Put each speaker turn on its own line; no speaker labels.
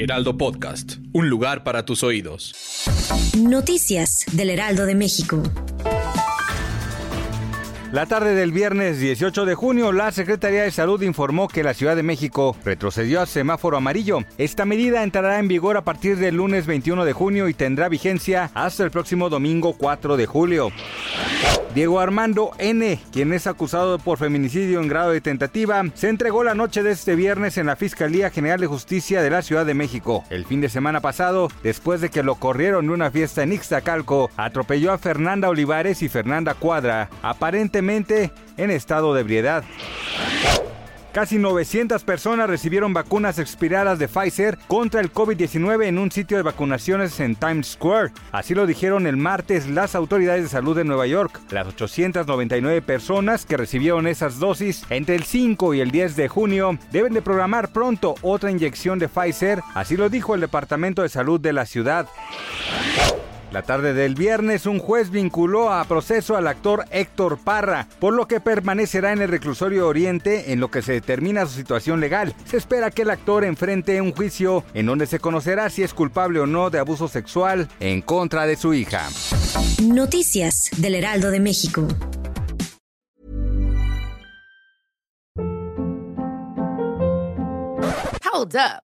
Heraldo Podcast, un lugar para tus oídos.
Noticias del Heraldo de México.
La tarde del viernes 18 de junio, la Secretaría de Salud informó que la Ciudad de México retrocedió a semáforo amarillo. Esta medida entrará en vigor a partir del lunes 21 de junio y tendrá vigencia hasta el próximo domingo 4 de julio. Diego Armando N., quien es acusado por feminicidio en grado de tentativa, se entregó la noche de este viernes en la Fiscalía General de Justicia de la Ciudad de México. El fin de semana pasado, después de que lo corrieron de una fiesta en Ixtacalco, atropelló a Fernanda Olivares y Fernanda Cuadra, aparentemente en estado de ebriedad. Casi 900 personas recibieron vacunas expiradas de Pfizer contra el COVID-19 en un sitio de vacunaciones en Times Square. Así lo dijeron el martes las autoridades de salud de Nueva York. Las 899 personas que recibieron esas dosis entre el 5 y el 10 de junio deben de programar pronto otra inyección de Pfizer. Así lo dijo el Departamento de Salud de la ciudad. La tarde del viernes, un juez vinculó a proceso al actor Héctor Parra, por lo que permanecerá en el reclusorio Oriente en lo que se determina su situación legal. Se espera que el actor enfrente un juicio en donde se conocerá si es culpable o no de abuso sexual en contra de su hija.
Noticias del Heraldo de México.
Hold up.